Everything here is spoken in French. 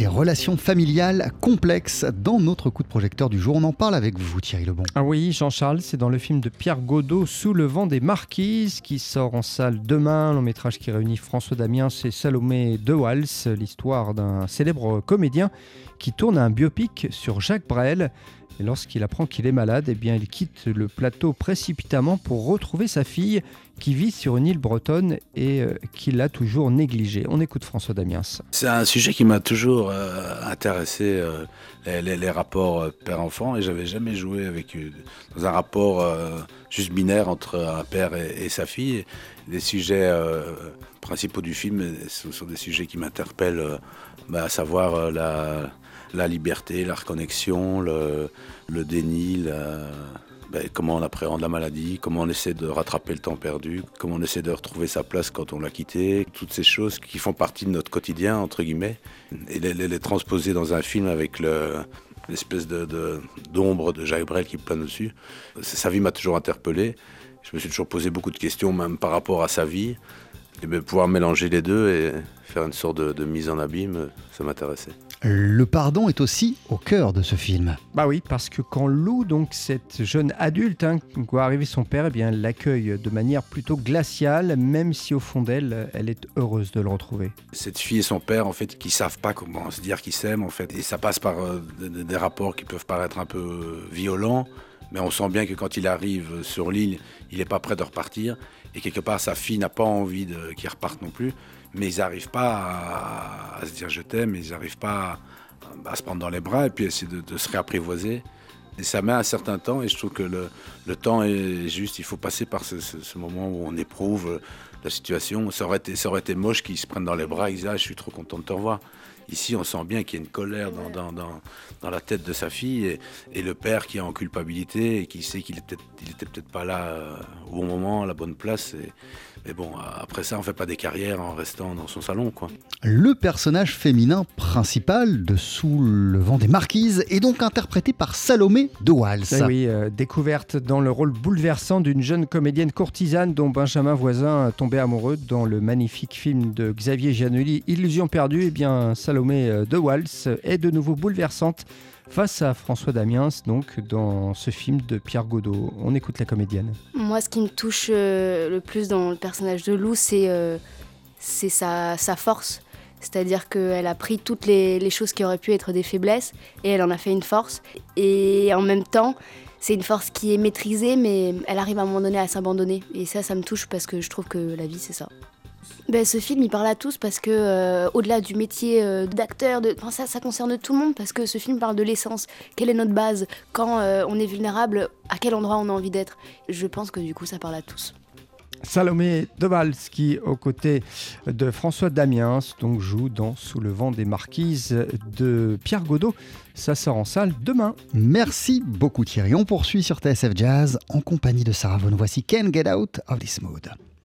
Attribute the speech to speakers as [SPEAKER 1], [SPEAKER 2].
[SPEAKER 1] des relations familiales complexes. Dans notre coup de projecteur du jour, on en parle avec vous, Thierry Lebon.
[SPEAKER 2] Ah oui, Jean-Charles, c'est dans le film de Pierre Godot, Sous le vent des marquises, qui sort en salle demain. Long métrage qui réunit François Damiens et Salomé de Wals, l'histoire d'un célèbre comédien qui tourne un biopic sur Jacques Brel. Et lorsqu'il apprend qu'il est malade, eh bien, il quitte le plateau précipitamment pour retrouver sa fille qui vit sur une île bretonne et euh, qu'il a toujours négligée. On écoute François Damiens.
[SPEAKER 3] C'est un sujet qui m'a toujours euh, intéressé, euh, les, rapports père-enfant, et j'avais jamais joué avec dans un rapport juste binaire entre un père et, sa fille. Les sujets principaux du film ce sont des sujets qui m'interpellent, bah, à savoir la la liberté, la reconnexion, le, déni, ben, comment on appréhende la maladie, comment on essaie de rattraper le temps perdu, comment on essaie de retrouver sa place quand on l'a quitté, toutes ces choses qui font partie de notre quotidien, entre guillemets, et les, transposer dans un film avec l'espèce de, d'ombre de, Jacques Brel qui plane dessus. Sa vie m'a toujours interpellé. Je me suis toujours posé beaucoup de questions, même par rapport à sa vie. Et bien, pouvoir mélanger les deux et faire une sorte de mise en abîme, ça m'intéressait.
[SPEAKER 1] Le pardon est aussi au cœur de ce film.
[SPEAKER 2] Bah oui, parce que quand Lou, donc cette jeune adulte, hein, voit arriver son père, eh bien, elle l'accueille de manière plutôt glaciale, même si au fond d'elle, elle est heureuse de le retrouver.
[SPEAKER 3] Cette fille et son père, en fait, qui savent pas comment se dire qu'ils s'aiment, en fait, et ça passe par euh, des, rapports qui peuvent paraître un peu violents mais on sent bien que quand il arrive sur l'île, il n'est pas prêt de repartir. Et quelque part, sa fille n'a pas envie qu'il reparte non plus mais ils n'arrivent pas à, se dire je t'aime, ils n'arrivent pas à, se prendre dans les bras et puis essayer de, se réapprivoiser. Et ça met un certain temps et je trouve que le, temps est juste, il faut passer par ce, moment où on éprouve la situation. Ça aurait été, moche qu'ils se prennent dans les bras et disent ah, je suis trop content de te revoir. Ici, on sent bien qu'il y a une colère dans, dans, dans, dans, la tête de sa fille et, et, le père qui est en culpabilité et qui sait qu'il n'était peut peut-être pas là euh, au bon moment, à la bonne place. Et, mais bon, après ça, on fait pas des carrières en restant dans son salon, quoi.
[SPEAKER 1] Le personnage féminin principal de Sous le vent des marquises est donc interprété par Salomé de Wals.
[SPEAKER 2] Ah oui, euh, découverte dans le rôle bouleversant d'une jeune comédienne courtisane dont Benjamin Voisin tombait amoureux dans le magnifique film de Xavier Giannoli, Illusion perdue. Eh bien, Salomé euh, de Wals est de nouveau bouleversante face à François Damiens, donc dans ce film de Pierre Godot. On écoute la comédienne.
[SPEAKER 4] Moi, ce qui me touche euh, le plus dans le personnage de Lou, c'est euh, sa, force. C'est-à-dire qu'elle a pris toutes les, choses qui auraient pu être des faiblesses et elle en a fait une force. Et en même temps, c'est une force qui est maîtrisée, mais elle arrive à un moment donné à s'abandonner. Et ça, ça me touche parce que je trouve que la vie, c'est ça. Ben, ce film, il parle à tous parce que, euh, au-delà du métier euh, d'acteur, de... ça, ça concerne tout le monde parce que ce film parle de l'essence. Quelle est notre base Quand euh, on est vulnérable, à quel endroit on a envie d'être? Je pense que du coup, ça parle à tous.
[SPEAKER 2] Salomé Devals qui, aux côtés de François Damiens, donc joue dans Sous le vent des marquises de Pierre Godot. Ça sort en salle demain.
[SPEAKER 1] Merci beaucoup Thierry. On poursuit sur TSF Jazz en compagnie de Sarah Vaughan. Voici Can Get Out of This Mood.